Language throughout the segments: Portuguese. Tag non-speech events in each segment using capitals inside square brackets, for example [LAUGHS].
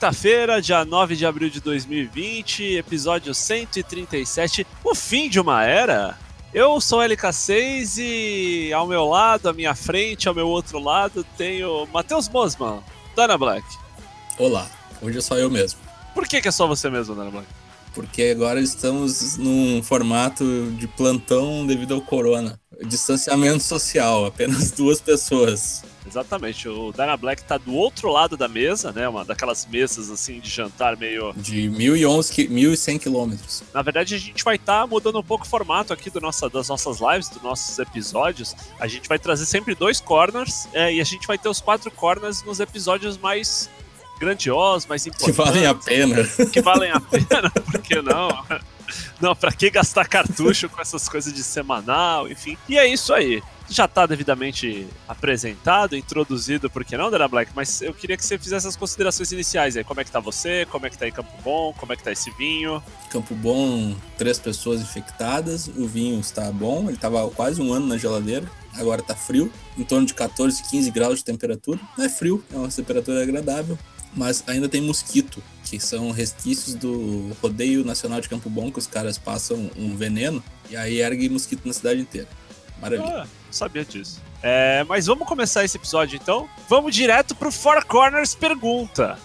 Quinta-feira, dia 9 de abril de 2020, episódio 137, o fim de uma era. Eu sou LK6 e ao meu lado, à minha frente, ao meu outro lado, tenho Matheus Mosman, Dana Black. Olá, hoje é só eu mesmo. Por que, que é só você mesmo, Dana Black? Porque agora estamos num formato de plantão devido ao corona. Distanciamento social, apenas duas pessoas. Exatamente, o Dana Black tá do outro lado da mesa, né? Uma daquelas mesas assim de jantar meio. De 1011, qui- 1.100 quilômetros. Na verdade, a gente vai estar mudando um pouco o formato aqui do nossa, das nossas lives, dos nossos episódios. A gente vai trazer sempre dois corners é, e a gente vai ter os quatro corners nos episódios mais grandiosos, mais Que importantes. valem a pena. que valem a pena, [LAUGHS] por que não? Não, pra que gastar cartucho com essas coisas de semanal, enfim. E é isso aí. Já tá devidamente apresentado, introduzido, por que não, Dana Black? Mas eu queria que você fizesse as considerações iniciais aí. Como é que tá você? Como é que tá aí Campo Bom? Como é que tá esse vinho? Campo Bom, três pessoas infectadas. O vinho está bom, ele estava quase um ano na geladeira. Agora tá frio, em torno de 14, 15 graus de temperatura. Não é frio, é uma temperatura agradável. Mas ainda tem mosquito, que são resquícios do rodeio nacional de Campo Bom, que os caras passam um veneno e aí ergue mosquito na cidade inteira. Maravilha. Ah, sabia disso. É, mas vamos começar esse episódio então? Vamos direto pro Four Corners Pergunta.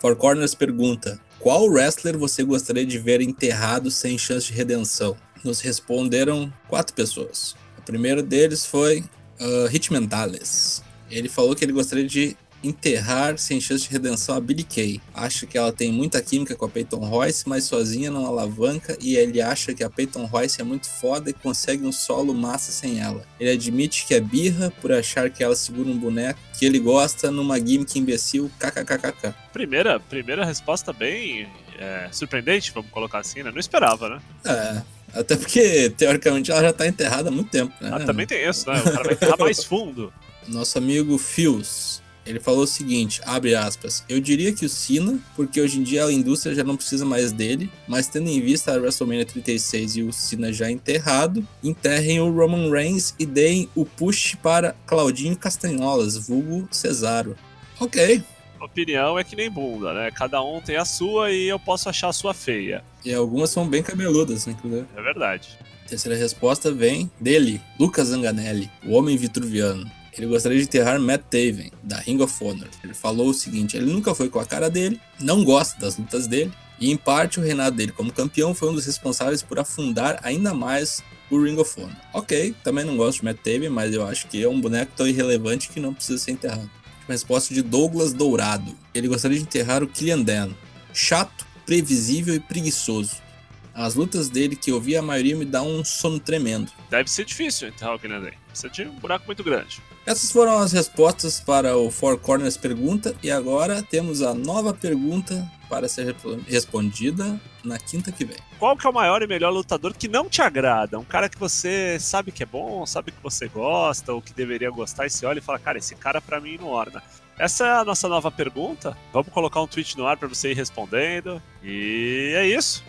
Four Corners pergunta: Qual wrestler você gostaria de ver enterrado sem chance de redenção? Nos responderam quatro pessoas. O primeiro deles foi uh, Hitman Dallas. Ele falou que ele gostaria de enterrar sem chance de redenção a Billy Kay. Acha que ela tem muita química com a Peyton Royce, mas sozinha não alavanca e ele acha que a Peyton Royce é muito foda e consegue um solo massa sem ela. Ele admite que é birra por achar que ela segura um boneco que ele gosta numa gimmick imbecil kkkk. Primeira, primeira resposta bem é, surpreendente, vamos colocar assim, né? Não esperava, né? É, até porque teoricamente ela já tá enterrada há muito tempo, né? Ah, também tem isso, né? O cara vai enterrar mais fundo. [LAUGHS] Nosso amigo Fios, ele falou o seguinte, abre aspas, eu diria que o Cena, porque hoje em dia a indústria já não precisa mais dele, mas tendo em vista a WrestleMania 36 e o Cena já enterrado, enterrem o Roman Reigns e deem o push para Claudinho Castanholas, vulgo Cesaro. Ok, Opinião é que nem bunda, né? Cada um tem a sua e eu posso achar a sua feia. e algumas são bem cabeludas, inclusive. É verdade. Terceira resposta vem dele, Lucas Zanganelli, o homem vitruviano. Ele gostaria de enterrar Matt Taven, da Ring of Honor. Ele falou o seguinte: ele nunca foi com a cara dele, não gosta das lutas dele, e em parte o reinado dele como campeão foi um dos responsáveis por afundar ainda mais o Ring of Honor. Ok, também não gosto de Matt Taven, mas eu acho que é um boneco tão irrelevante que não precisa ser enterrado. Resposta de Douglas Dourado. Ele gostaria de enterrar o Killian Dan. Chato, previsível e preguiçoso. As lutas dele que eu vi, a maioria me dá um sono tremendo. Deve ser difícil enterrar o Kennedy. Precisa de um buraco muito grande. Essas foram as respostas para o Four Corners pergunta e agora temos a nova pergunta para ser respondida na quinta que vem. Qual que é o maior e melhor lutador que não te agrada? Um cara que você sabe que é bom, sabe que você gosta, ou que deveria gostar, e você olha e fala, cara, esse cara pra mim não orna. Essa é a nossa nova pergunta. Vamos colocar um tweet no ar pra você ir respondendo. E é isso.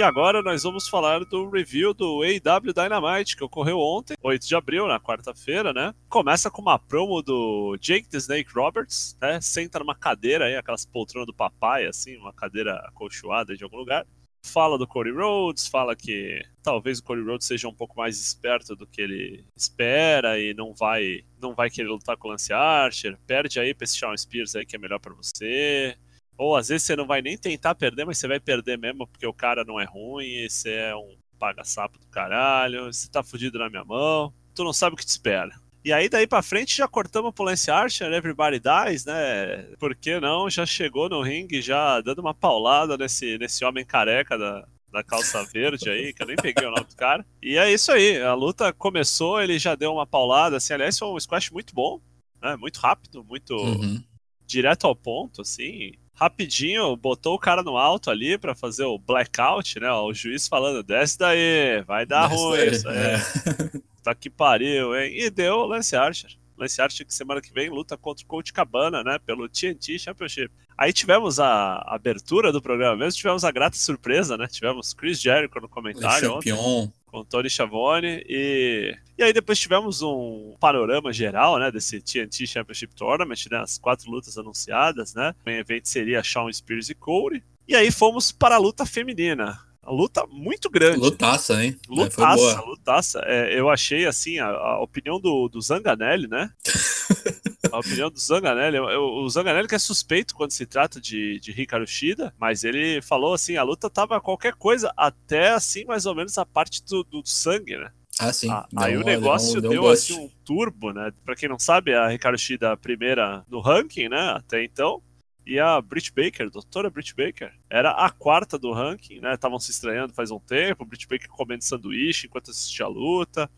E agora nós vamos falar do review do AW Dynamite, que ocorreu ontem, 8 de abril, na quarta-feira, né? Começa com uma promo do Jake the Snake Roberts, né? Senta numa cadeira aí, aquelas poltronas do papai, assim, uma cadeira acolchoada de algum lugar. Fala do Cody Rhodes, fala que talvez o Cody Rhodes seja um pouco mais esperto do que ele espera e não vai não vai querer lutar com o Lance Archer. Perde aí pra esse Shawn Spears aí que é melhor pra você. Ou às vezes você não vai nem tentar perder, mas você vai perder mesmo porque o cara não é ruim, você é um paga-sapo do caralho, você tá fudido na minha mão, tu não sabe o que te espera. E aí daí pra frente já cortamos pro Lance Archer, Everybody Dies, né? Por que não? Já chegou no ringue, já dando uma paulada nesse, nesse homem careca da, da calça [LAUGHS] verde aí, que eu nem peguei o nome do cara. E é isso aí, a luta começou, ele já deu uma paulada, assim, aliás foi um squash muito bom, né? Muito rápido, muito Uhum. direto ao ponto, assim. Rapidinho, botou o cara no alto ali pra fazer o blackout, né? O juiz falando, desce daí, vai dar Desce ruim daí, isso aí. é. [LAUGHS] Tá que pariu, hein? E deu o Lance Archer. Lance Archer que semana que vem luta contra o Coach Cabana, né? Pelo TNT Championship. Aí tivemos a abertura do programa mesmo, tivemos a grata surpresa, né? Tivemos Chris Jericho no comentário ontem, Champion. Com Tony Schiavone e e aí depois tivemos um panorama geral, né, desse TNT Championship Tournament, né, as quatro lutas anunciadas, né? O main event seria Shawn Spears e Cody. E aí fomos para a luta feminina. Luta muito grande. Lutaça, hein? Foi Lutaça, boa. lutaça. É, eu achei, assim, a, a opinião do, do Zanganelli, né? [LAUGHS] a opinião do Zanganelli. eu- o Zanganelli que é suspeito quando se trata de, de Hikaru Shida, mas ele falou, assim, a luta tava qualquer coisa, até, assim, mais ou menos a parte do, do sangue, né? Ah, sim. Ah, Deu aí um- o negócio deu deu, um bust. assim um turbo, né? Pra quem não sabe, a Hikaru Shida a primeira no ranking, né? Até então. E a Britt Baker, a doutora Britt Baker, era a quarta do ranking, né? Estavam se estranhando faz um tempo. Britt Baker comendo sanduíche enquanto assistia a luta.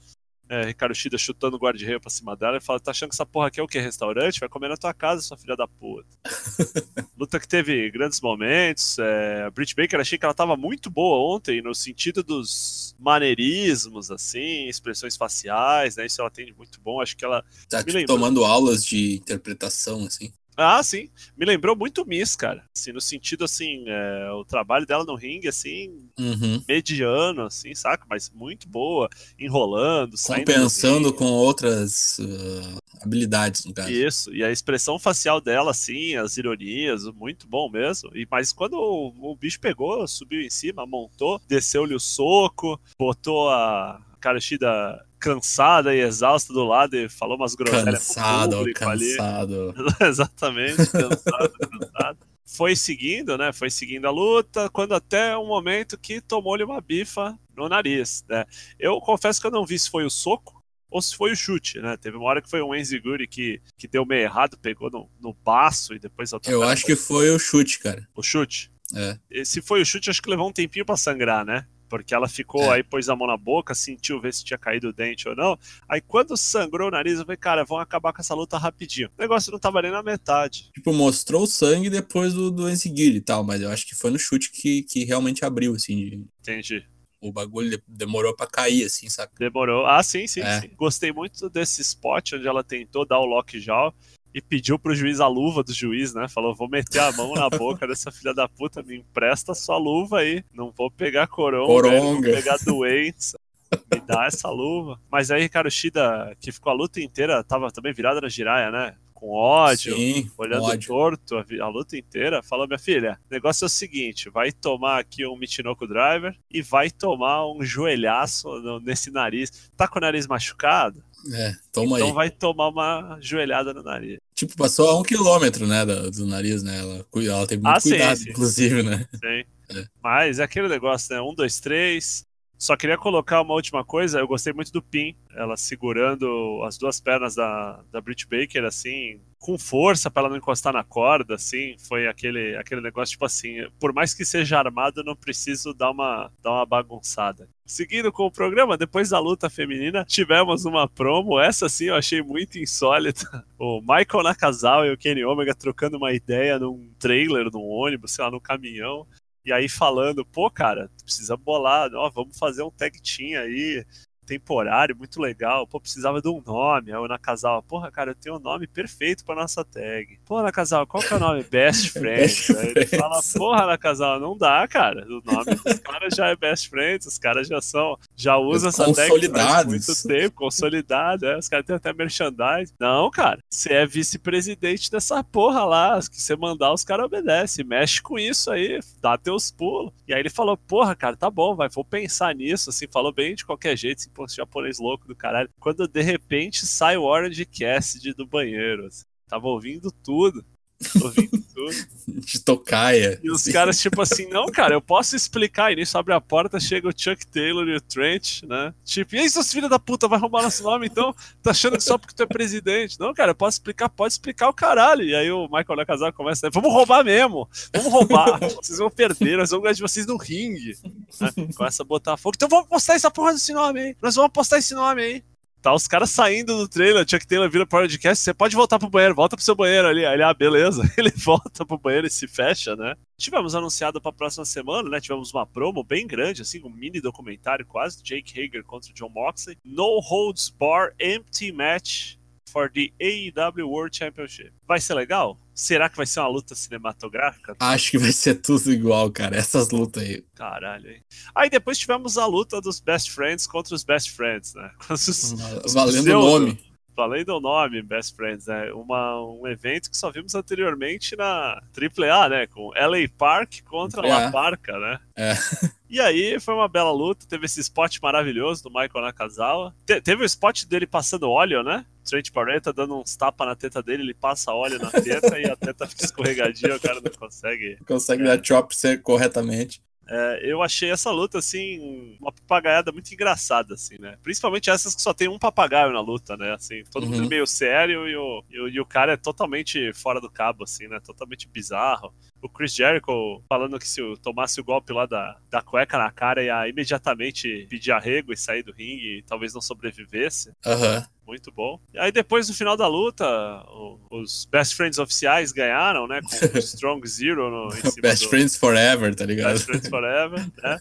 É, Ricardo Shida chutando o guarda-reio pra cima dela e fala: tá achando que essa porra aqui é o quê? Restaurante? Vai comer na tua casa, sua filha da puta. [LAUGHS] Luta que teve grandes momentos. É, a Britt Baker, achei que ela tava muito boa ontem, no sentido dos maneirismos, assim, expressões faciais, né? Isso ela tem de muito bom. Acho que ela. Tá tipo, lembrou. tomando aulas de interpretação, assim. Ah, sim. Me lembrou muito Miss, cara. Assim, no sentido, assim, é, o trabalho dela no ringue, assim, Uhum. mediano, assim, saca? Mas muito boa, enrolando, Compensando com outras ah, habilidades, no caso. Isso, e a expressão facial dela, assim, as ironias, muito bom mesmo. E, mas quando o, o bicho pegou, subiu em cima, montou, desceu-lhe o soco, botou a Karashida cansada e exausta do lado e falou umas groselhas Cansado, público ali. cansado. [LAUGHS] Exatamente, cansado, cansado. Foi seguindo, né? Foi seguindo a luta, quando até um momento que tomou-lhe uma bifa no nariz, né? Eu confesso que eu não vi se foi o soco ou se foi o chute, né? Teve uma hora que foi um Enziguri que, que deu meio errado, pegou no, no baço e depois Eu acho que foi o chute, cara. o chute. É. E se foi o chute, acho que levou um tempinho pra sangrar, né? Porque ela ficou É. aí, pôs a mão na boca, sentiu ver se tinha caído o dente ou não. Aí quando sangrou o nariz, eu falei, cara, vão acabar com essa luta rapidinho. O negócio não tava nem na metade. Tipo, mostrou o sangue depois do, do e tal, mas eu acho que foi no chute que, que realmente abriu, assim. de- Entendi. o bagulho de- demorou pra cair, assim, saca? Demorou. Ah, sim, sim, É. sim. Gostei muito desse spot onde ela tentou dar o lockjaw e pediu pro juiz a luva do juiz, né? Falou, vou meter a mão na boca dessa filha da puta, me empresta sua luva aí. Não vou pegar coronga, Coronga. não vou pegar doentes. Me dá essa luva. Mas aí, Ricardo Shida, que ficou a luta inteira, tava também virada na giraia, né? Com ódio. Sim, Olhando ódio. torto a, a luta inteira, falou: Minha filha, o negócio é o seguinte: vai tomar aqui um Michinoku Driver e vai tomar um joelhaço nesse nariz. Tá com o nariz machucado? É, toma então aí. vai tomar uma joelhada no nariz. Tipo, passou a um quilômetro, né, do, do nariz, né? Ela, ela teve muito Ah, sim, cuidado, sim. inclusive, né? Sim. É. Mas é aquele negócio, né? Um, dois, três. Só queria colocar uma última coisa. Eu gostei muito do pin. Ela segurando as duas pernas da, da Britt Baker, assim, com força para ela não encostar na corda, assim. Foi aquele, aquele negócio, tipo assim, por mais que seja armado, eu não preciso dar uma, dar uma bagunçada. Seguindo com o programa, depois da luta feminina, tivemos uma promo. Essa sim eu achei muito insólita. O Michael Nakazawa e o Kenny Omega trocando uma ideia num trailer, num ônibus, sei lá, num caminhão. E aí falando, pô, cara, precisa bolar, ó, vamos fazer um tag team aí, temporário, muito legal. Pô, precisava de um nome. Aí o Nakazawa, porra, cara, eu tenho um nome perfeito pra nossa tag. Pô, Nakazawa, qual que é o nome? Best [LAUGHS] Friends. Aí ele fala, porra, Nakazawa, não dá, cara. O nome dos caras já é Best Friends, os caras já são, já usam essa tag Consolidados. muito tempo, consolidado, é, os caras têm até merchandising. Não, cara, você é vice-presidente dessa porra lá, que você mandar os caras obedecem, mexe com isso aí, dá teus pulos. E aí ele falou, porra, cara, tá bom, vai, vou pensar nisso, assim, falou bem de qualquer jeito, assim, pô, japonês louco do caralho. Quando de repente sai o Orange Cassidy do banheiro, assim, tava ouvindo tudo, [LAUGHS] ouvindo tudo. De tocaia. E os caras, tipo assim, não, cara, eu posso explicar. E nisso abre a porta, chega o Chuck Taylor e o Trent, né? Tipo, e aí, seus filhos da puta, vai roubar nosso nome então? Tá achando que só porque tu é presidente? Não, cara, eu posso explicar, pode explicar o caralho. E aí o Michael Nakazaki começa, vamos roubar mesmo, vamos roubar. Vocês vão perder, nós vamos ganhar de vocês no ringue. Né? Começa a botar fogo. Então vamos postar essa porra desse nome aí. Nós vamos postar esse nome aí. Tá os caras saindo do trailer, Chuck Taylor vira pro podcast, você pode voltar pro banheiro, volta pro seu banheiro ali. Aí ele, ah, beleza. [LAUGHS] Ele volta pro banheiro e se fecha, né? Tivemos anunciado pra próxima semana, né? Tivemos uma promo bem grande, assim, um mini documentário quase, Jake Hager contra o John Moxley. No Holds Bar Empty Match for the AEW World Championship. Vai ser legal? Será que vai ser uma luta cinematográfica? Acho que vai ser tudo igual, cara. Essas lutas aí. Caralho, hein? Aí depois tivemos a luta dos Best Friends contra os Best Friends, né? Os- [LAUGHS] os Valendo o nome. Valendo o nome, Best Friends, né? Uma, um evento que só vimos anteriormente na AAA, né? Com LA Park contra La É. Parca, né? É. E aí foi uma bela luta, teve esse spot maravilhoso do Michael Nakazawa. Te- teve o spot dele passando óleo, né? Trent Barreta dando uns tapas na teta dele, ele passa óleo na teta e a teta fica escorregadia, o cara não consegue. Consegue dar chop corretamente. É, eu achei essa luta, assim, uma papagaiada muito engraçada, assim, né? Principalmente essas que só tem um papagaio na luta, né? Assim, todo Uhum. mundo meio sério e o, e, o, e o cara é totalmente fora do cabo, assim, né? Totalmente bizarro. O Chris Jericho falando que se eu tomasse o golpe lá da, da cueca na cara ia imediatamente pedir arrego e sair do ringue e talvez não sobrevivesse. Aham. Muito bom. E aí depois no final da luta, o- os Best Friends oficiais ganharam, né? Com o [LAUGHS] Strong Zero no, Best do... Friends Forever, tá ligado? Best Friends Forever, né?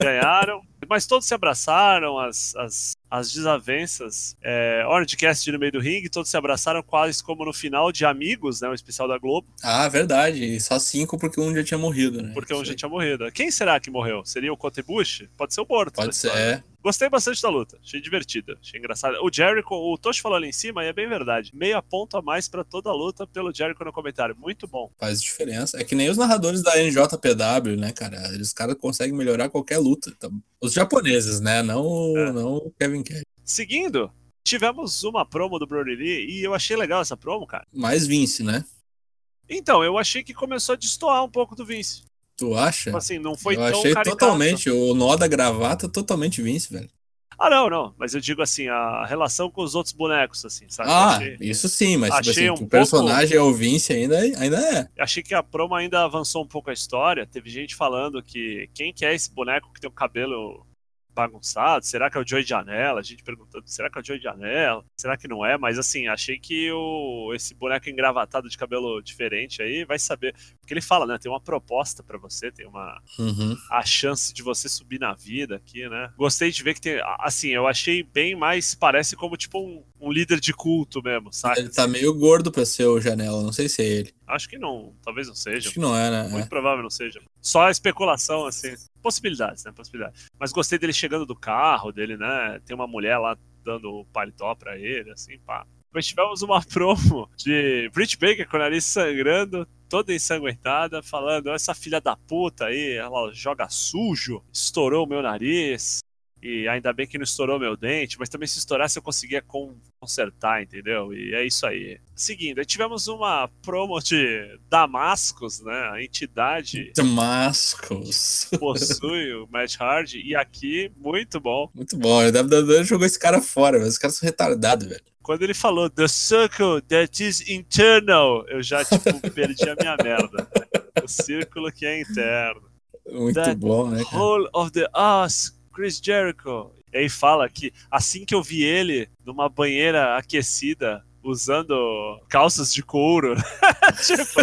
Ganharam. Mas todos se abraçaram, as, as, as desavenças. É, Orange Cast no meio do ringue, todos se abraçaram quase como no final de Amigos, né? O especial da Globo, Ah, verdade. E Só cinco porque um já tinha morrido, né? porque um já tinha morrido. Quem será que morreu? Seria o Kotebushi? Pode ser o morto. Pode ser, história. é. Gostei bastante da luta, achei divertida, achei engraçada. O Jericho, o Toshi falou ali em cima, e é bem verdade. Meia ponto a mais pra toda a luta pelo Jericho no comentário. Muito bom. Faz diferença. É que nem os narradores da NJPW, né, cara? Eles caras conseguem melhorar qualquer luta. Então, os japoneses, né? Não, o- É. não o Kevin Cash. Seguindo, tivemos uma promo do Brody Lee e eu achei legal essa promo, cara. Mais Vince, né? Então, eu achei que começou a destoar um pouco do Vince. Tu acha? Tipo assim, não foi eu tão achei caricato. totalmente. O nó da gravata totalmente Vince, velho. Ah, não, não. Mas eu digo assim, a relação com os outros bonecos, assim, sabe? Ah, achei, isso sim, mas tipo assim, um o pouco- personagem é o Vince ainda, ainda é. achei que a promo ainda avançou um pouco a história. Teve gente falando que quem que é esse boneco que tem o cabelo bagunçado? Será que é o Joey Janela? A gente perguntando, será que é o Joey Janela? Será que não é? Mas assim, achei que o, esse boneco engravatado de cabelo diferente aí vai saber. Porque ele fala, né? Tem uma proposta pra você, tem uma, Uhum. a chance de você subir na vida aqui, né? Gostei de ver que tem. Assim, eu achei bem mais. Parece como tipo um, um líder de culto mesmo, sabe? Ele tá meio gordo pra ser o Janela, não sei se é ele. Acho que não. Talvez não seja. Acho que não é, né? Muito É. provável não seja. Só especulação, assim. Possibilidades, né? Possibilidades. Mas gostei dele chegando do carro, dele, né? Tem uma mulher lá dando paletó pra ele, assim, pá. Depois tivemos uma [LAUGHS] promo de Britt Baker com o nariz sangrando, toda ensanguentada, falando: essa filha da puta aí, ela joga sujo, estourou o meu nariz. E ainda bem que não estourou meu dente, mas também se estourasse eu conseguia con- consertar, entendeu? E é isso aí. Seguindo, aí tivemos uma promo de Damascus, né? A entidade Damascus. possui o Matt Hardy. E aqui, muito bom. Muito bom. O WWE jogou esse cara fora, mas os caras são retardados, velho. Quando ele falou The Circle That Is Internal, eu já, tipo, [LAUGHS] perdi a minha merda. O círculo que é interno. Muito That bom, né, cara? Hole of the Us, Chris Jericho. E aí fala que assim que eu vi ele numa banheira aquecida, usando calças de couro, [LAUGHS] tipo,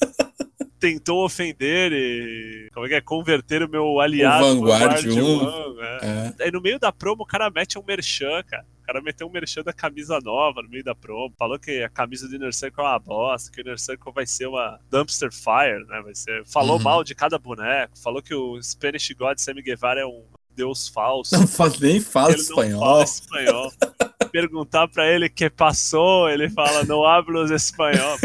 [LAUGHS] tentou ofender e como é que é? converter o meu aliado O Vanguard Vanguard 1. One, é. É. Aí no meio da promo o cara mete um merchan, cara. O cara meteu um merchan da camisa nova no meio da promo. Falou que a camisa do Inner Circle é uma bosta, que o Inner Circle vai ser uma dumpster fire, né? Vai ser... Falou Uhum. mal de cada boneco. Falou que o Spanish God Sammy Guevara é um deus falso. Não fala, nem fala ele espanhol. não fala espanhol. Perguntar pra ele que passou, ele fala, não hablo espanhol.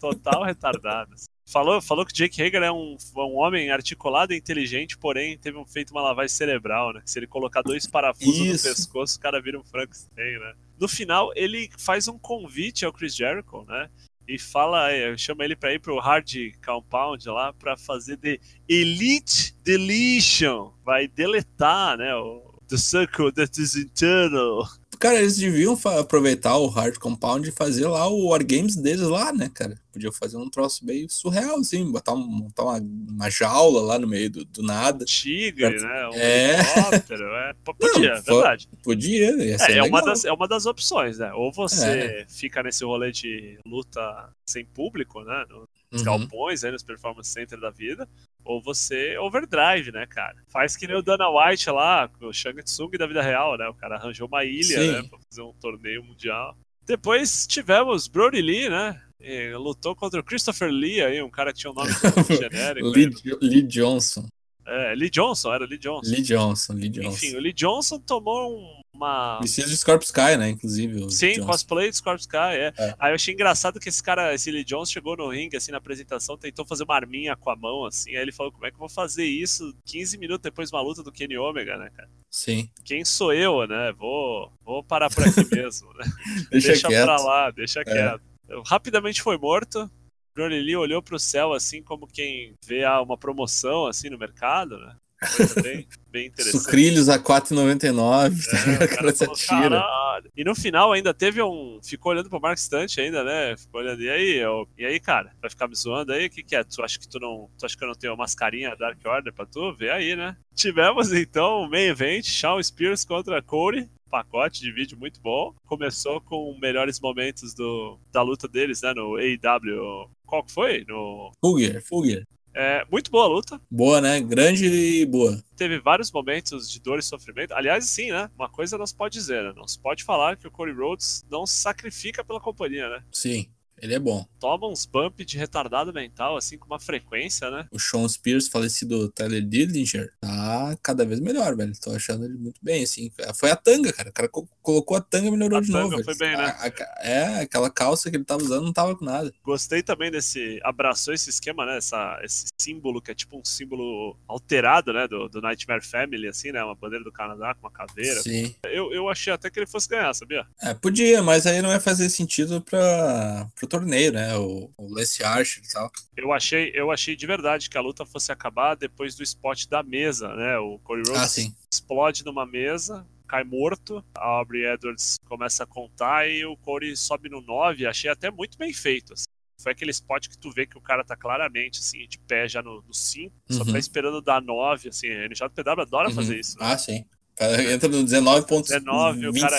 Total retardado. Falou, falou que Jake Hager é um, um homem articulado e inteligente, porém teve um- feito uma lavagem cerebral, né? Se ele colocar dois parafusos Isso. no pescoço, o cara vira um Frankenstein, né? No final, ele faz um convite ao Chris Jericho, né? E fala, eh, chama ele pra ir pro Hard Compound lá pra fazer The Elite Deletion. Vai deletar, né? O The Circle That Is Internal. Cara, eles deviam aproveitar o Hard Compound e fazer lá o Wargames deles lá, né, cara? Podiam fazer um troço meio surreal, assim, botar um- montar uma, uma jaula lá no meio do, do nada. Tigre, né? Um É. helicóptero, é. [LAUGHS] Podia, Não, foi- verdade. Podia, É, é, uma das, é uma das opções, né? Ou você fica nesse rolê de luta sem público, né? Nos Uhum. galpões, aí nos performance center da vida. Ou você overdrive, né, cara? Faz que nem o Dana White lá, o Shang Tsung da vida real, né? O cara arranjou uma ilha, Sim. né? Pra fazer um torneio mundial. Depois tivemos Brody Lee, né? E lutou contra o Christopher Lee aí, um cara que tinha um nome [LAUGHS] genérico. Lee, Lee Johnson. É, Lee Johnson, era Lee Johnson. Lee Johnson, Lee Johnson. Enfim, o Lee Johnson tomou um- uma. Vestido de Scorpio Sky, né? Inclusive. o Sim, Johnson. cosplay de Scorpio Sky, é. É. Aí eu achei engraçado que esse cara, esse Lee Jones, chegou no ringue, assim, na apresentação, tentou fazer uma arminha com a mão, assim. Aí ele falou: como é que eu vou fazer isso 15 minutos depois de uma luta do Kenny Omega, né, cara? Sim. Quem sou eu, né? Vou, vou parar por aqui mesmo, né? [LAUGHS] Deixa, deixa quieto. É. pra lá, deixa quieto. Eu, rapidamente foi morto. Brody Lee olhou pro céu assim como quem vê ah, uma promoção assim no mercado, né? Coisa bem, bem interessante. Sucrilhos a 4,99. tá É, o cara se falou, atira. "Caralho." E no final ainda teve um. Ficou olhando pro Mark Stunt ainda, né? Ficou olhando. E aí, eu, e aí, cara? Vai ficar me zoando aí? O que, que é? Tu acha que tu não. Tu acha que eu não tenho uma mascarinha Dark Order pra tu? Vê aí, né? Tivemos então o main event, Shawn Spears contra Cody. Pacote de vídeo muito bom. Começou com melhores momentos do, da luta deles, né? No AEW. Qual que foi? No, Fugger, Fugger. É, muito boa a luta. Boa, né? Grande e boa. teve vários momentos de dor e sofrimento. Aliás, sim, né? Uma coisa não se pode dizer, né? Não se pode falar que o Cody Rhodes não se sacrifica pela companhia, né? Sim, ele é bom. Toma uns bump de retardado mental, assim, com uma frequência, né? O Sean Spears, falecido Tyler Dillinger, tá cada vez melhor, velho. Tô achando ele muito bem, assim. Foi a tanga, cara. O cara co- colocou a tanga e melhorou A de tanga novo. foi velho. bem, né? A- a- é, aquela calça que ele tava usando não tava com nada. Gostei também desse. Abraçou esse esquema, né? Essa, esse símbolo que é tipo um símbolo alterado, né? Do, do Nightmare Family, assim, né? Uma bandeira do Canadá com uma caveira. Sim. Eu, eu achei até que ele fosse ganhar, sabia? É, podia, mas aí não ia fazer sentido pra, pro torneio, né? O, o Lance Archer e tal. Eu achei, eu achei de verdade que a luta fosse acabar depois do spot da mesa, né? O Cody Rhodes Ah, explode numa mesa, cai morto. A Aubrey Edwards começa a contar e o Corey sobe no 9. Achei até muito bem feito. assim. Foi aquele spot que tu vê que o cara tá claramente assim, de pé já no 5, só Uhum. tá esperando dar 9. Assim, a NJPW adora fazer Uhum. isso. né? Ah, sim. O cara entra no 19.25. 19, o cara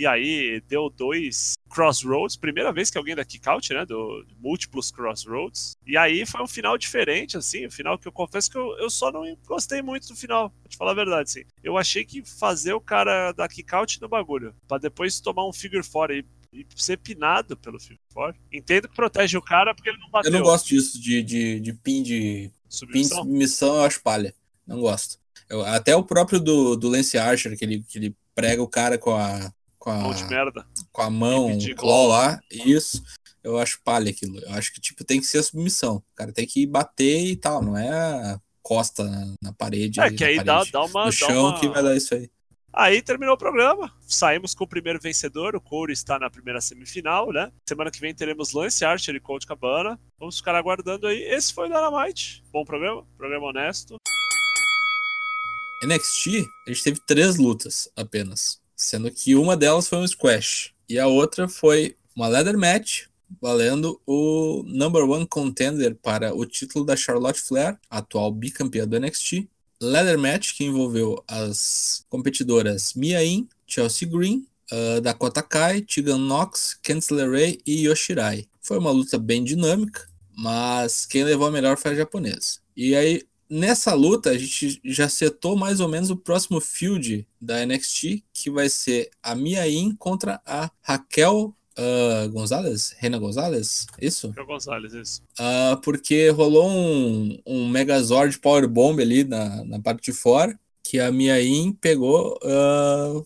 E aí deu dois crossroads, primeira vez que alguém dá kick out, né? Do múltiplos crossroads. E aí foi um final diferente, assim, um final que eu confesso que eu, eu só não gostei muito do final, pra te falar a verdade, assim. Eu achei que fazer o cara dar kick out no bagulho, pra depois tomar um figure four e, e ser pinado pelo figure four. Entendo que protege o cara porque ele não Eu bateu. não gosto disso, de, de, de pin de. Pin de Submissão. submissão eu acho palha. Não gosto. Eu- até o próprio do, do Lance Archer, que ele, que ele prega o cara com a. Com a, de merda. com a mão, o claw lá, isso. Eu acho palha aquilo. Eu acho que, tipo, tem que ser a submissão. O cara tem que bater e tal, não é a costa na, na parede. É, que aí dá, parede. dá uma. no chão uma- que vai dar isso aí. Aí terminou o programa. Saímos com o primeiro vencedor. O Corey está na primeira semifinal, né? Semana que vem teremos Lance Archer e Colt Cabana. Vamos ficar aguardando aí. Esse foi o Dynamite. Bom programa, programa honesto. NXT, a gente teve três lutas apenas, sendo que uma delas foi um squash e a outra foi uma leather match valendo o number one contender para o título da Charlotte Flair, atual bicampeã do NXT. Leather match que envolveu as competidoras Mia Yim, Chelsea Green, uh, Dakota Kai, Tegan Knox, Candice LeRae e Yoshirai. Foi uma luta bem dinâmica, mas quem levou a melhor foi a japonesa. E aí Nessa luta, a gente já setou mais ou menos o próximo field da NXT, que vai ser a Mia Yim contra a Raquel ah, Gonzalez? Reina Gonzalez? Isso? O Gonzalez, isso. Ah, porque rolou um, um Megazord Powerbomb ali na, na parte de fora, que a Mia Yim pegou ah,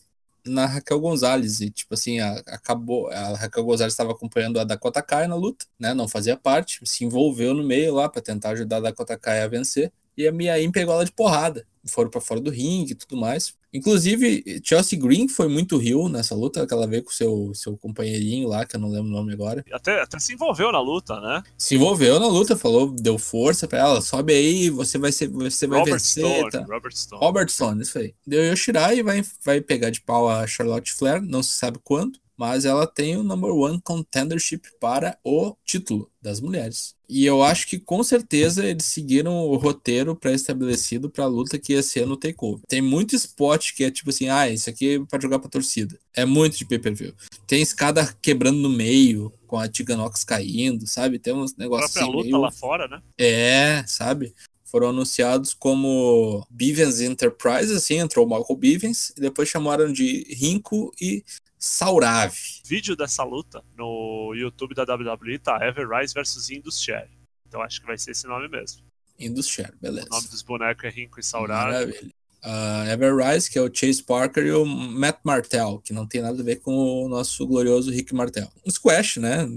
na Raquel Gonzalez. E, tipo assim, a- acabou. A Raquel Gonzalez estava acompanhando a Dakota Kai na luta, né? Não fazia parte, se envolveu no meio lá para tentar ajudar a Dakota Kai a vencer. E a Mia Yim pegou ela de porrada. Foram para fora do ringue e tudo mais. Inclusive, Chelsea Green foi muito rio nessa luta, que ela veio com seu seu companheirinho lá, que eu não lembro o nome agora. Até, até se envolveu na luta, né? Se envolveu na luta, falou, deu força pra ela, sobe aí, você vai ser, você vai Robert vencer. Stone. tá? Robert Stone. Robert Stone, isso aí. Deu Yoshirai e vai, vai pegar de pau a Charlotte Flair, não se sabe quando, mas ela tem o number one contendership para o título das mulheres. E eu acho que com certeza eles seguiram o roteiro pré-estabelecido para a luta que ia ser no Takeover. Tem muito spot que é tipo assim, ah, isso aqui é para jogar pra torcida. É muito de pay-per-view. Tem escada quebrando no meio, com a Tiganox caindo, sabe? Tem uns A negócios própria assim luta meio... lá fora, né? É, sabe? Foram anunciados como Bivens Enterprise, assim, entrou o Michael Bivens, e depois chamaram de Rinko e Saurav. Vídeo dessa luta no YouTube da WWE tá Ever Rise versus Indus Sher. Então acho que vai ser esse nome mesmo. Indus Share, beleza. O nome dos bonecos é Rinko e Saurab. Maravilha. Uh, Everrise, que é o Chase Parker, e o Matt Martell, que não tem nada a ver com o nosso glorioso Rick Martel. Um squash, né?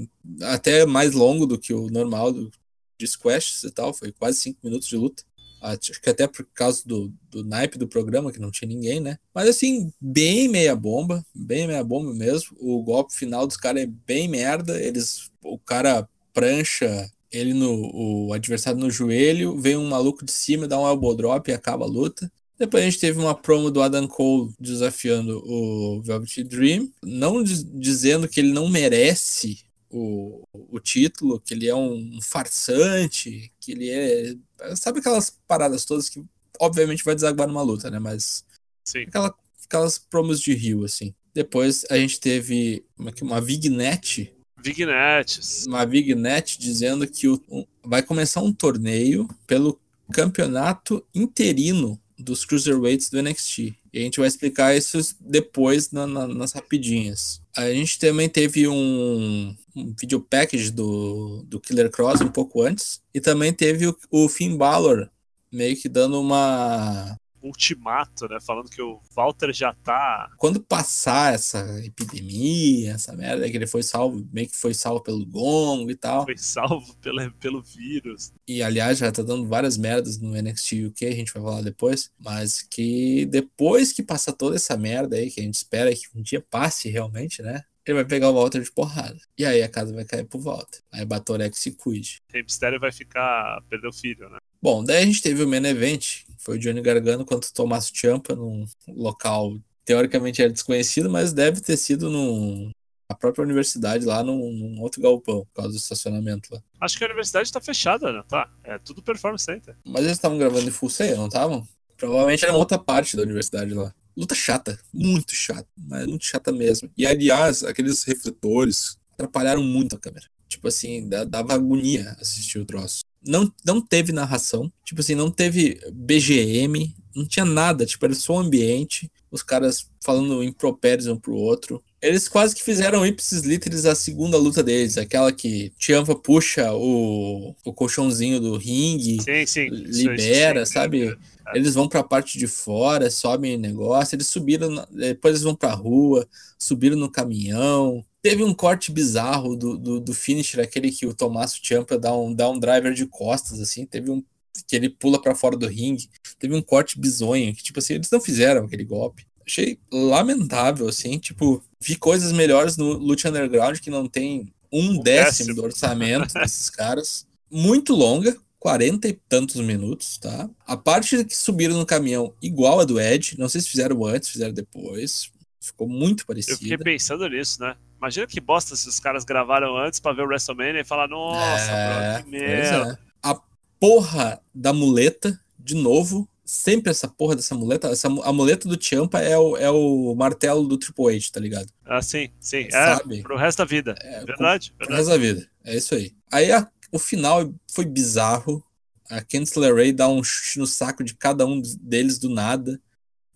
Até mais longo do que o normal do, de squashes e tal, foi quase cinco minutos de luta. Acho que até por causa do, do naipe do programa, que não tinha ninguém, né? Mas assim, bem meia bomba, bem meia bomba mesmo. O golpe final dos caras é bem merda. Eles, o cara prancha ele no o adversário no joelho, vem um maluco de cima, dá um elbow drop e acaba a luta. Depois a gente teve uma promo do Adam Cole desafiando o Velvet Dream, não diz- dizendo que ele não merece o, o título, que ele é um farsante, que ele é. Sabe aquelas paradas todas que obviamente vai desaguar numa luta, né? Mas Sim. aquela, aquelas promos de Rio, assim. Depois a gente teve uma, uma vignette Vignettes. uma vignette dizendo que o- um- vai começar um torneio pelo campeonato interino dos cruiserweights do NXT. E a gente vai explicar isso depois na- na- nas rapidinhas. A gente também teve um, um video package do, do Killer Cross um pouco antes. E também teve o, o Finn Balor meio que dando uma Ultimato, né? Falando que o Walter já tá. quando passar essa epidemia, essa merda, que ele foi salvo, meio que foi salvo pelo gongo e tal. Foi salvo [LAUGHS] pela, pelo vírus. E aliás, já tá dando várias merdas no NXT UK, a gente vai falar depois. Mas que depois que passa toda essa merda aí, que a gente espera que um dia passe realmente, né? Ele vai pegar o Walter de porrada. E aí a casa vai cair pro Walter. Aí Batorek se cuide. Mysterio vai ficar. perder o filho, né? Bom, daí a gente teve o main event, que foi o Johnny Gargano contra o Tommaso Ciampa num local teoricamente era desconhecido, mas deve ter sido num, na própria universidade lá num, num outro galpão, por causa do estacionamento lá. Acho que a universidade tá fechada, né? Tá. É tudo Performance Center. Mas eles estavam gravando em full sail, não estavam? Provavelmente era outra parte da universidade lá. Luta chata, muito chata, mas muito chata mesmo. E aliás, aqueles refletores atrapalharam muito a câmera. Tipo assim, dava agonia assistir o troço. Não, não teve narração, tipo assim, não teve BGM, não tinha nada, tipo, era só um ambiente, os caras falando impropérios um pro outro. Eles quase que fizeram ipsis literis a segunda luta deles, aquela que Tiampa puxa o, o colchãozinho do ringue, Sim, sim. Libera, sim. sabe? Eles vão pra parte de fora, sobem negócio, eles subiram, depois eles vão pra rua, subiram no caminhão. Teve um corte bizarro do, do, do finisher, aquele que o Tommaso Ciampa dá um, dá um driver de costas, assim. Teve um que ele pula pra fora do ringue. Teve um corte bizonho, que tipo assim, eles não fizeram aquele golpe. Achei lamentável, assim, tipo, vi coisas melhores no Lucha Underground que não tem um Um décimo décimo. do orçamento [LAUGHS] desses caras. Muito longa, 40 e tantos minutos, tá? A parte que subiram no caminhão, igual a do Ed, não sei se fizeram antes, fizeram depois. Ficou muito Eu fiquei pensando nisso, né? Imagina que bosta se os caras gravaram antes pra ver o WrestleMania e falar, nossa, É, bro, que pois merda. é. A porra da muleta, de novo, sempre essa porra dessa muleta. Essa, a muleta do Champa é o, é o martelo do Triple H, tá ligado? Ah, sim, sim. Sabe? É, pro resto da vida. É, Verdade, Pro verdade. resto da vida. É isso aí. Aí a- o final foi bizarro. A Candice LeRae dá um chute no saco de cada um deles do nada.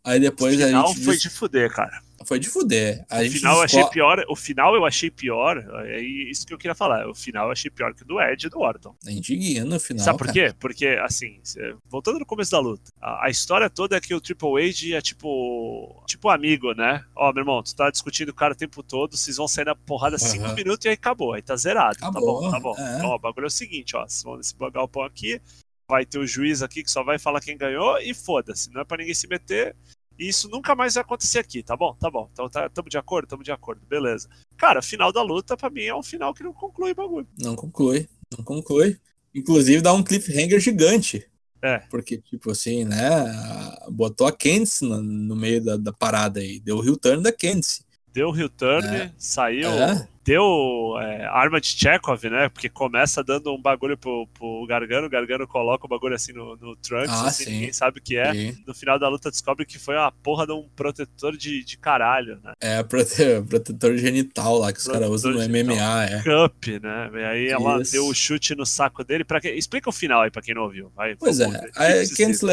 Aí O depois a final gente foi diz- de fuder, cara. Foi de fuder. A O final eu achei pior. O final eu achei pior. É isso que eu queria falar. O final eu achei pior que o do Ed e do Orton. A gente guia no final. Sabe por cara. quê? Porque, assim, voltando no começo da luta, a, a história toda é que o Triple H é tipo. Tipo amigo, né? Ó, meu irmão, tu tá discutindo o cara o tempo todo, vocês vão sair na porrada cinco minutos e aí acabou. Aí tá zerado. Acabou, tá bom, tá bom. é. Ó, o bagulho é o seguinte, ó. Vocês vão nesse galpão aqui, vai ter o juiz aqui que só vai falar quem ganhou e foda-se. Não é pra ninguém se meter. E isso nunca mais vai acontecer aqui, tá bom? Tá bom. Então tá, tamo de acordo? Tamo de acordo. Beleza. Cara, final da luta, pra mim, é um final que não conclui o bagulho. Não conclui. Não conclui. Inclusive dá um cliffhanger gigante. É. Porque, tipo assim, né? Botou a Candice no, no meio da, da parada aí. Deu o heel turn da Candice. Deu o heel turn, É. saiu É. deu é, arma de Chekhov, né? Porque começa dando um bagulho pro, pro Gargano, o Gargano coloca o bagulho assim no, no Trunks, Ah, assim, sim. ninguém sabe o que é. E No final da luta descobre que foi uma porra de um protetor de, de caralho, né? É prote- [LAUGHS] protetor genital lá que os caras usam no. MMA, é. Cup, né? E aí ela Isso. deu o chute no saco dele. Pra que... Explica o final aí pra quem não ouviu. Vai, Pois é, a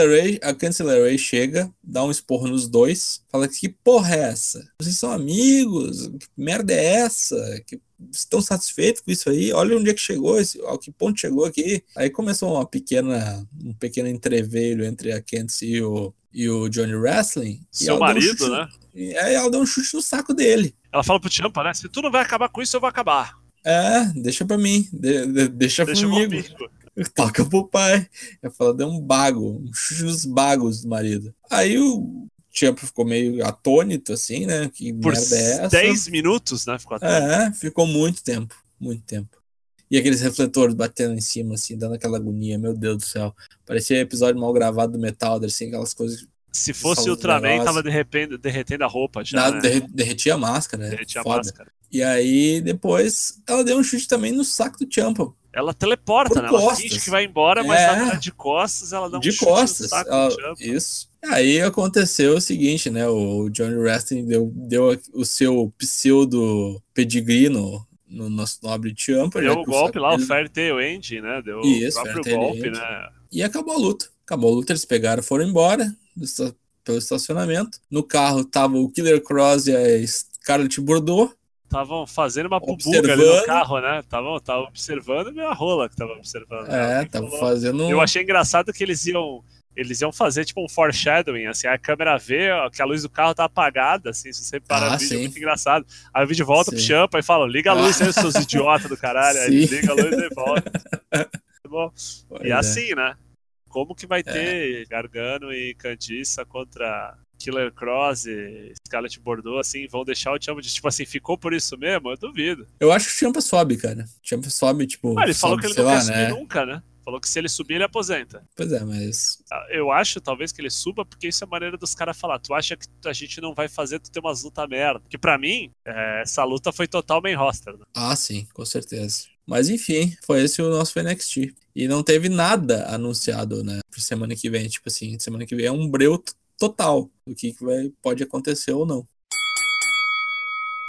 Ray, a Canceler Ray chega, dá um esporro nos dois, fala que porra é essa? Vocês são amigos? Que merda é essa? Que estão satisfeitos com isso aí? Olha onde é que chegou, esse, ao que ponto chegou aqui. Aí começou uma pequena, um pequeno entreveiro entre a Candice e o, e o Johnny Wrestling. Seu um marido, chute- né? E aí ela deu um chute no saco dele. Ela fala pro Champa, né? Se tu não vai acabar com isso, eu vou acabar. É, deixa pra mim, de- de- deixa, Deixa comigo. comigo. [LAUGHS] Toca pro pai. Ela fala, deu um bago, um chute nos bagos do marido. Aí o Champa ficou meio atônito, assim, né? Que Por merda é essa? 10 minutos, né? Ficou até. É, ficou muito tempo, muito tempo. E aqueles refletores batendo em cima, assim, dando aquela agonia, meu Deus do céu. Parecia episódio mal gravado do Metal, assim, aquelas coisas. Se fosse Ultraman, tava derretendo, derretendo a roupa já. Nada, né? derre- derretia a máscara, né? Derretia a máscara. E aí, depois, ela deu um chute também no saco do Champa. Ela teleporta, Por né? Ela finge que vai embora, mas É. verdade de costas ela dá um de costas. saco ela- isso. Aí aconteceu o seguinte, né? O Johnny Wrestling deu, deu o seu pseudo pedigree no, no nosso nobre Champa. Deu o que golpe lá, o Fairtail End, né? Deu Isso, o próprio golpe, End. né? E acabou a luta. Acabou a luta, eles pegaram, foram embora pelo estacionamento. No carro tava o Killer Cross e a Scarlett Bordeaux. Estavam fazendo uma Observando. ali no carro, né? Estavam tava observando e a rola que tava observando. né? É, tava fazendo. Eu achei engraçado que eles iam. Eles iam fazer tipo um foreshadowing, assim, a câmera vê que a luz do carro tá apagada, assim, se você parar Ah, o vídeo, é sim. muito engraçado. Aí o vídeo volta pro Sim. Champa e fala, liga a luz aí, seus [LAUGHS] idiotas do caralho. Aí liga a luz e volta. [LAUGHS] Tá bom. E é. assim, né? Como que vai ter Gargano e Candiça contra Killer Cross e Scarlett Bordeaux, assim, vão deixar o Champa de, tipo assim, ficou por isso mesmo? Eu duvido. Eu acho que o Champa sobe, cara. O Champa sobe, tipo. Ah, ele falou sobe, que ele não lá, quer subir né? nunca, né? Falou que se ele subir, ele aposenta. Pois é, mas. Eu acho, talvez, que ele suba, porque isso é a maneira dos caras falar. Tu acha que a gente não vai fazer tu ter umas lutas merda? Que pra mim, é, essa luta foi total main roster. Né? Ah, sim, com certeza. Mas enfim, foi esse o nosso NXT. E não teve nada anunciado, né, pra semana que vem. Tipo assim, semana que vem é um breu total do que, que vai, pode acontecer ou não.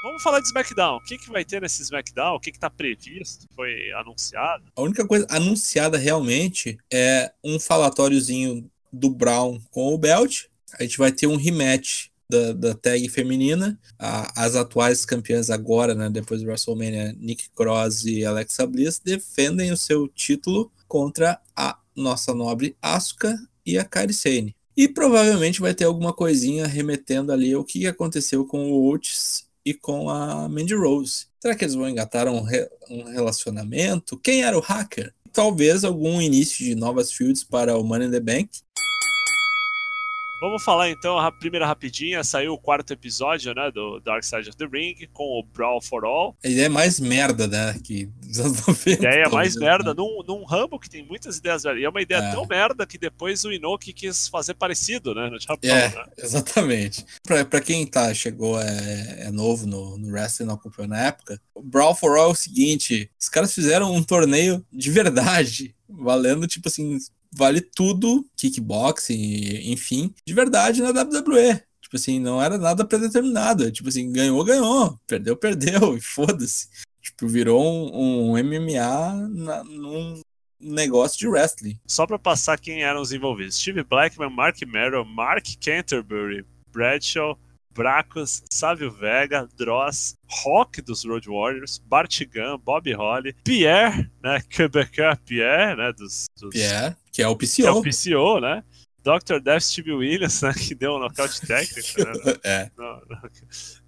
Vamos falar de SmackDown. O que, que vai ter nesse SmackDown? O que, que tá previsto? Foi anunciado? A única coisa anunciada realmente é um falatóriozinho do Brown com o Belt. A gente vai ter um rematch da, da tag feminina. A- as atuais campeãs agora, né, depois do WrestleMania, Nick Cross e Alexa Bliss, defendem o seu título contra a nossa nobre Asuka e a Kairi Sane. E provavelmente vai ter alguma coisinha remetendo ali ao que aconteceu com o Otis e com a Mandy Rose. Será que eles vão engatar um, re- um relacionamento? Quem era o hacker? Talvez algum início de novas fields para o Money in the Bank. Vamos falar então a primeira rapidinha. Saiu o quarto episódio, né? Do Dark Side of the Ring, com o Brawl for All. A ideia é mais merda, né? Que dos anos 90. A ideia é mais talvez, merda né? num, num ramo que tem muitas ideias velhas. E é uma ideia É. tão merda que depois o Inoki quis fazer parecido, né? No Japão, É, né? exatamente. Pra, pra quem tá, chegou, é, é novo no, no wrestling, não acompanhou na época, o Brawl for All é o seguinte: os caras fizeram um torneio de verdade, valendo, tipo assim, vale tudo, kickboxing, enfim, de verdade na WWE. Tipo assim, não era nada predeterminado. Tipo assim, ganhou, ganhou. Perdeu, perdeu. E foda-se. Tipo, virou um, um MMA na- num negócio de wrestling. Só pra passar quem eram os envolvidos: Steve Blackman, Mark Merrill, Mark Canterbury, Bradshaw, Bracos, Sávio Vega, Dross, Rock dos Road Warriors, Bart Gunn, Bob Holly, Pierre, né? Quebecer Pierre, né? Dos, dos Pierre, que é o que é o PCO. PCO, né? Dr. Death Steve Williams, né? Que deu um nocaute técnico, né? [LAUGHS] É. No- no-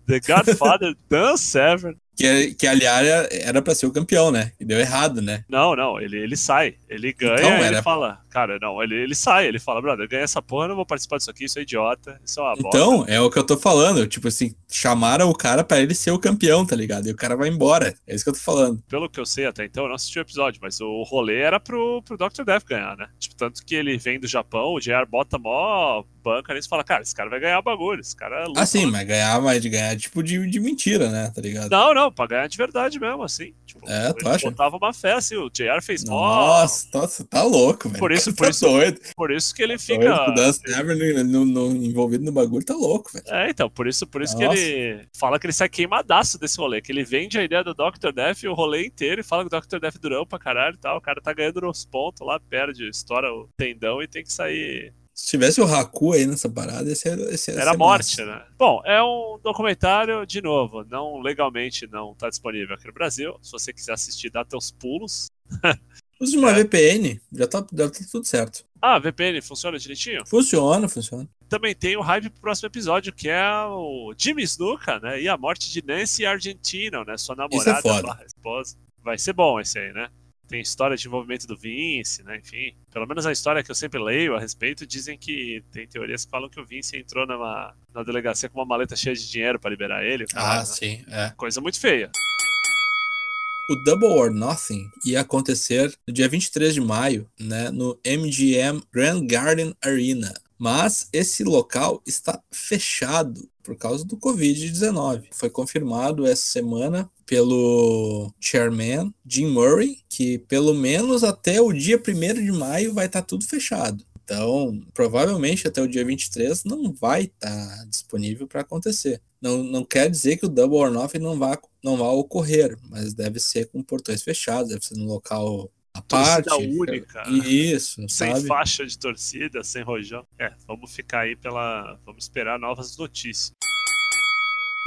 The Godfather, Dan Severn. Que, que aliás era- era pra ser o campeão, né? E deu errado, né? Não, não, ele, ele sai. Ele ganha Então, e ele era- fala, cara, não, ele, ele sai, ele fala, brother, ganha essa porra, eu não vou participar disso aqui, isso é idiota, isso é uma bosta. Então, é o que eu tô falando. Tipo assim, chamaram o cara pra ele ser o campeão, tá ligado? E o cara vai embora. É isso que eu tô falando. Pelo que eu sei até então, eu não assisti o episódio, mas o rolê era pro, pro Dr. Death ganhar, né? Tipo, tanto que ele vem do Japão, o JR bota mó banca nisso e fala, cara, esse cara vai ganhar o bagulho, esse cara luta. Ah, sim, mas ganhar, mas de ganhar tipo de, de mentira, né? Tá ligado? Não, não, pra ganhar de verdade mesmo, assim. Tipo, É, tu acha? botava uma fé, assim, o JR fez. Nossa, nossa, tá louco, velho. Por isso- Tá por isso- doido. Por isso que ele Doido fica. que o Dan Severn no, no- envolvido no bagulho tá louco, velho. É, então, por isso, por isso que ele fala que ele sai queimadaço desse rolê, que ele vende a ideia do Dr. Death o rolê inteiro e fala que o Dr. Death durão pra caralho e tal. O cara tá ganhando nos pontos lá, perde, estoura o tendão e tem que sair. Se tivesse o Haku aí nessa parada, esse era, esse Era ser morte, massa. né? Bom, é um documentário, de novo, não legalmente não tá disponível aqui no Brasil. Se você quiser assistir, dá teus pulos. [LAUGHS] Usa uma É. VPN, já tá, já tá tudo certo. Ah, VPN funciona direitinho? Funciona, funciona. Também tem o hype pro próximo episódio, que é o Jimmy Snuka, né? E a morte de Nancy Argentino, né? Sua namorada foda. barra esposa. Vai ser bom esse aí, né? Tem história de envolvimento do Vince, né? Enfim, pelo menos a história que eu sempre leio a respeito, dizem que tem teorias que falam que o Vince entrou numa, na delegacia com uma maleta cheia de dinheiro pra liberar ele. Ah, caralho, né? sim, é. Coisa muito feia. O Double or Nothing ia acontecer no dia 23 de maio, né, no MGM Grand Garden Arena. Mas esse local está fechado por causa do Covid-19. Foi confirmado essa semana pelo chairman Jim Murray que pelo menos até o dia 1 de maio vai estar tudo fechado. Então, provavelmente até o dia 23 não vai estar disponível para acontecer. Não, não quer dizer que o Double or Nothing não vá, não vá ocorrer, mas deve ser com portões fechados, deve ser num local parte. Única. Isso, Sem sabe? faixa de torcida, sem rojão. É, vamos ficar aí pela. Vamos esperar novas notícias.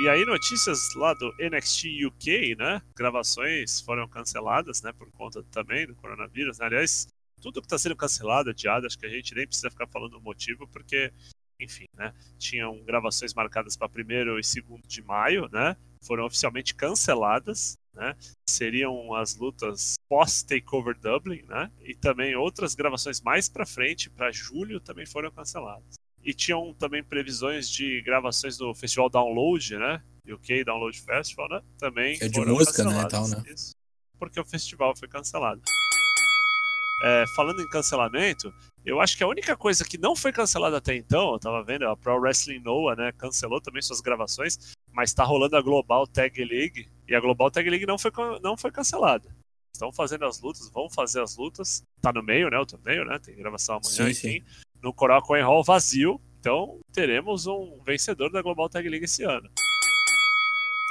E aí, notícias lá do NXT UK, né? Gravações foram canceladas, né? Por conta também do coronavírus. né? Aliás, tudo que está sendo cancelado, adiado, acho que a gente nem precisa ficar falando o motivo, porque, enfim, né? Tinham gravações marcadas para 1 e 2 de maio, né? Foram oficialmente canceladas, né? Seriam as lutas pós-Takeover Dublin, né? E também outras gravações mais para frente, para julho, também foram canceladas. E tinham também previsões de gravações do Festival Download, né? UK Download Festival, né? Também Que é de foram música, né, canceladas. e tal, né? Isso. Porque o festival foi cancelado. É, falando em cancelamento, eu acho que a única coisa que não foi cancelada até então, eu tava vendo, a Pro Wrestling Noah, né, cancelou também suas gravações, mas tá rolando a Global Tag League, e a Global Tag League não foi, não foi cancelada. Estão fazendo as lutas, vão fazer as lutas, tá no meio, né, o torneio, né, tem gravação amanhã, Sim, enfim, no Coral Coin Hall vazio, então teremos um vencedor da Global Tag League esse ano.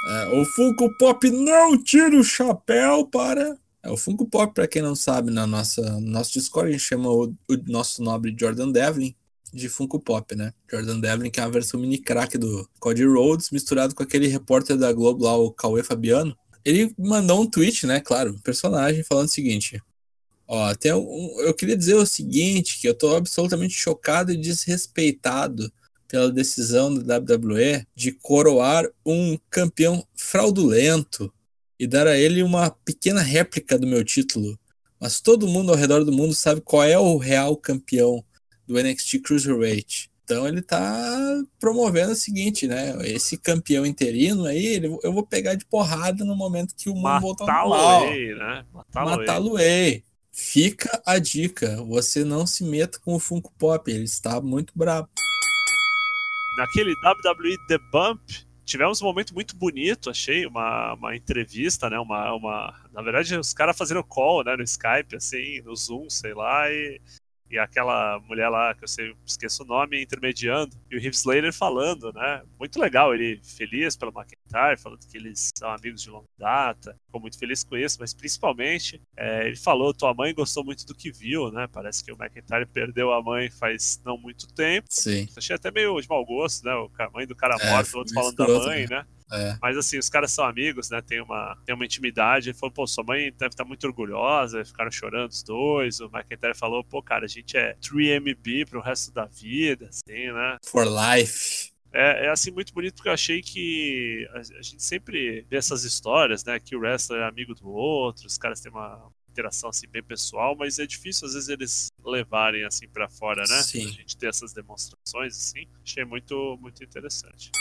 É, o Funko Pop não tira o chapéu para. É, o Funko Pop, para quem não sabe, na nossa no nosso Discord, a gente chama o, o nosso nobre Jordan Devlin de Funko Pop, né? Jordan Devlin, que é a versão mini crack do Cody Rhodes, misturado com aquele repórter da Globo lá, o Cauê Fabiano. Ele mandou um tweet, né? Claro, personagem, falando o seguinte: Ó, tem um, eu queria dizer o seguinte, que eu tô absolutamente chocado e desrespeitado pela decisão da WWE de coroar um campeão fraudulento e dar a ele uma pequena réplica do meu título. Mas todo mundo ao redor do mundo sabe qual é o real campeão do NXT Cruiserweight. Então ele tá promovendo o seguinte, né? Esse campeão interino aí, ele- eu vou pegar de porrada no momento que o mundo voltar ao normal. Né? Matá-lo-ei. Matá-lo-ei. Fica a dica, você não se meta com o Funko Pop, ele está muito bravo. naquele WWE The Bump, tivemos um momento muito bonito, achei, uma, uma entrevista, né? Uma, uma, na verdade, os caras fazendo call, né? No Skype, assim, no Zoom, sei lá, e, e aquela mulher lá, que eu sei, esqueço o nome, intermediando, e o Heath Slater falando, né? Muito legal, ele feliz pelo McIntyre, falando que eles são amigos de longa data, ficou muito feliz com isso, mas principalmente, é, ele falou, tua mãe gostou muito do que viu, né? Parece que o McIntyre perdeu a mãe faz não muito tempo, Sim. Achei até meio de mau gosto, né? O ca- mãe do cara É, morto, o outro falando da mãe, né? É. Mas assim, os caras são amigos, né? Tem uma, tem uma intimidade. Ele falou, pô, sua mãe deve estar muito orgulhosa, ficaram chorando os dois. O McIntyre falou, pô, cara, a gente é 3MB pro resto da vida, assim, né? For life. É, é assim muito bonito porque eu achei que a, a gente sempre vê essas histórias, né? Que o wrestler é amigo do outro, os caras têm uma interação assim bem pessoal, mas é difícil às vezes eles levarem assim pra fora, né? Sim. A gente ter essas demonstrações assim. Achei muito muito interessante.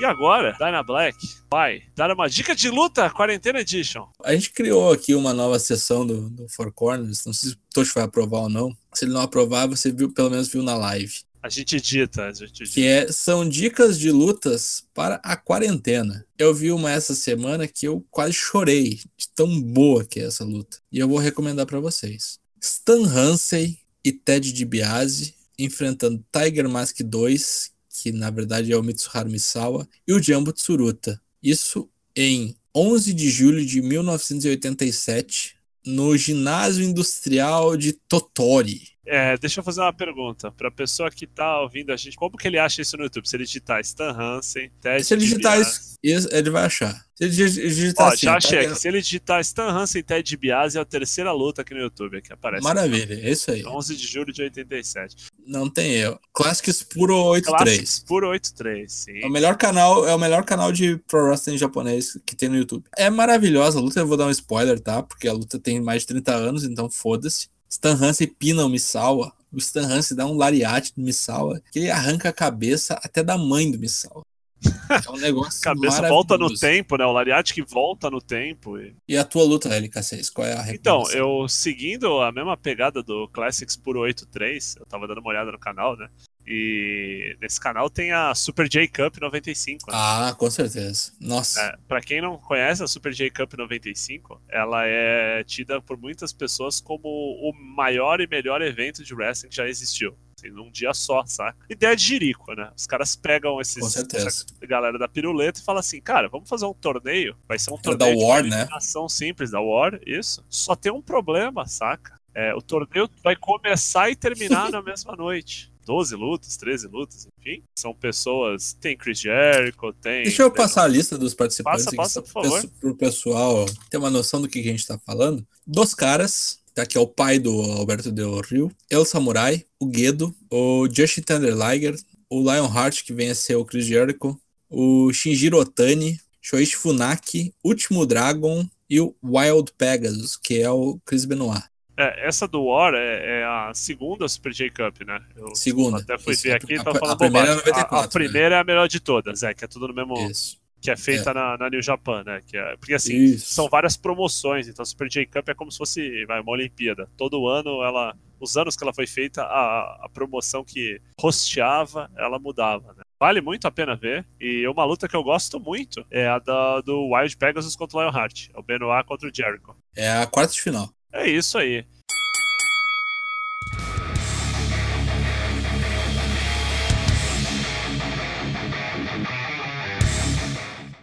E agora, Dyna Black vai dar uma dica de luta Quarentena Edition. A gente criou aqui uma nova sessão do, do Four Corners. Não sei se o Tocho vai aprovar ou não. Se ele não aprovar, você viu, pelo menos viu na live. A gente edita, a gente edita. que é, são dicas de lutas para a quarentena. Eu vi uma essa semana que eu quase chorei de tão boa que é essa luta. E eu vou recomendar para vocês. Stan Hansen e Ted DiBiase enfrentando Tiger Mask 2, que na verdade é o Mitsuharu Misawa, e o Jumbo Tsuruta. Isso em 11 de julho de 1987, no Ginásio Industrial de Totori. É, deixa eu fazer uma pergunta. Pra pessoa que tá ouvindo a gente, como que ele acha isso no YouTube? Se ele digitar Stan Hansen, Ted Se ele digitar isso, ele vai achar. Se ele dig- digitar Ó, assim, já achei Tiger- aqui. Se ele digitar Stan Hansen e Ted DiBiase, é a terceira luta aqui no YouTube que aparece. Maravilha, é isso aí. 11 de julho de 87. Não tem erro. Classics Puro 83. Classics puro 83, sim. É o melhor canal, é o melhor canal de pro wrestling japonês que tem no YouTube. É maravilhosa a luta, eu vou dar um spoiler, tá? Porque a luta tem mais de 30 anos, então foda-se. Stan Hansen pina o Misawa. O Stan Hansen dá um lariate no Misawa, que ele arranca a cabeça até da mãe do Misawa. É um negócio [LAUGHS] Cabeça volta no tempo, né? O Lariat que volta no tempo. e- E a tua luta, LK6, qual é a Então, eu seguindo a mesma pegada do Classics Puro 83, eu tava dando uma olhada no canal, né? E nesse canal tem a Super J Cup 95. Né? Ah, com certeza. Nossa. É, pra quem não conhece a Super J Cup 95, ela é tida por muitas pessoas como o maior e melhor evento de wrestling que já existiu. Assim, num dia só, saca? Ideia de jirico, né? Os caras pegam esses, essa galera da piruleta e falam assim, cara, vamos fazer um torneio. Vai ser um É torneio da de War, né? eliminação simples, da War, isso. Só tem um problema, saca? É, o torneio vai começar e terminar na mesma noite. 12 lutas, 13 lutas, enfim. São pessoas. Tem Chris Jericho, tem. Deixa eu passar a lista dos participantes Passa, aqui, passa, por favor. pro pessoal ter uma noção do que a gente tá falando. Dos caras, tá aqui é o pai do Alberto Del Rio, El Samurai, o Guedo, o Justin Thunder Liger, o Lionheart, que vem a ser o Chris Jericho, o Shinjiro Otani, Shoichi Funaki, Último Dragon e o Wild Pegasus, que é o Chris Benoit. É, essa do War é, é a segunda Super J Cup, né? Eu Segunda. até fui Isso, ver a- aqui e a- tava a falando primeira é bobagem. A- 94, A, primeira é a melhor de todas, é, que é tudo no mesmo. Isso. Que é feita É. na, na New Japan, né? Que é, porque assim, Isso. são várias promoções, então a Super J Cup é como se fosse vai, uma Olimpíada. Todo ano ela. Os anos que ela foi feita, a, a promoção que hosteava, ela mudava, né? Vale muito a pena ver. E uma luta que eu gosto muito é a da, do Wild Pegasus contra o Lionheart. É o Benoit contra o Jericho. É a quarta de final. É isso aí.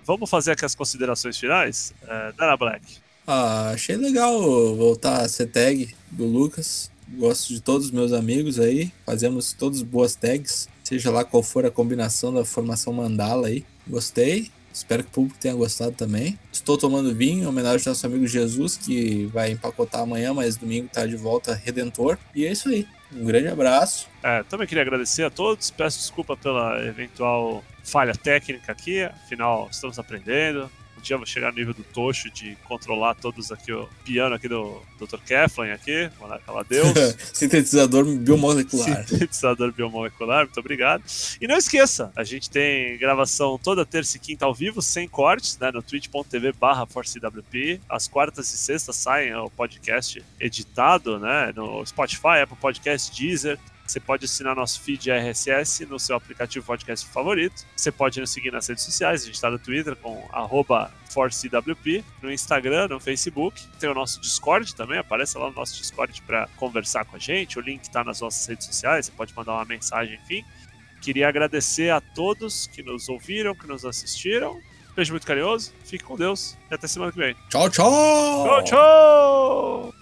Vamos fazer aqui as considerações finais? É, Black. Ah, achei legal voltar a ser tag do Lucas. Gosto de todos os meus amigos aí. Fazemos todos boas tags. Seja lá qual for a combinação da formação mandala aí. Gostei. Espero que o público tenha gostado também. Estou tomando vinho em homenagem ao nosso amigo Jesus, que vai empacotar amanhã, mas domingo tá de volta Redentor. E é isso aí. Um grande abraço. É, também queria agradecer a todos. Peço desculpa pela eventual falha técnica aqui. Afinal, estamos aprendendo. Dia vou chegar no nível do Tocho de controlar todos aqui o piano aqui do Dr. Keflin aqui. Mandar aquela Deus. [LAUGHS] Sintetizador biomolecular. Sintetizador biomolecular, muito obrigado. E não esqueça, a gente tem gravação toda terça e quinta ao vivo, sem cortes, né, no twitch.tv barra ForceWP. Às quartas e sextas saem o podcast editado, né, no Spotify, Apple Podcast, Deezer. Você pode assinar nosso feed RSS no seu aplicativo podcast favorito. Você pode nos seguir nas redes sociais, a gente está no Twitter com ForceWP, no Instagram, no Facebook. Tem o nosso Discord também, aparece lá no nosso Discord para conversar com a gente. O link está nas nossas redes sociais, você pode mandar uma mensagem, enfim. Queria agradecer a todos que nos ouviram, que nos assistiram. Beijo muito carinhoso, fique com Deus e até semana que vem. Tchau, tchau! Tchau, tchau!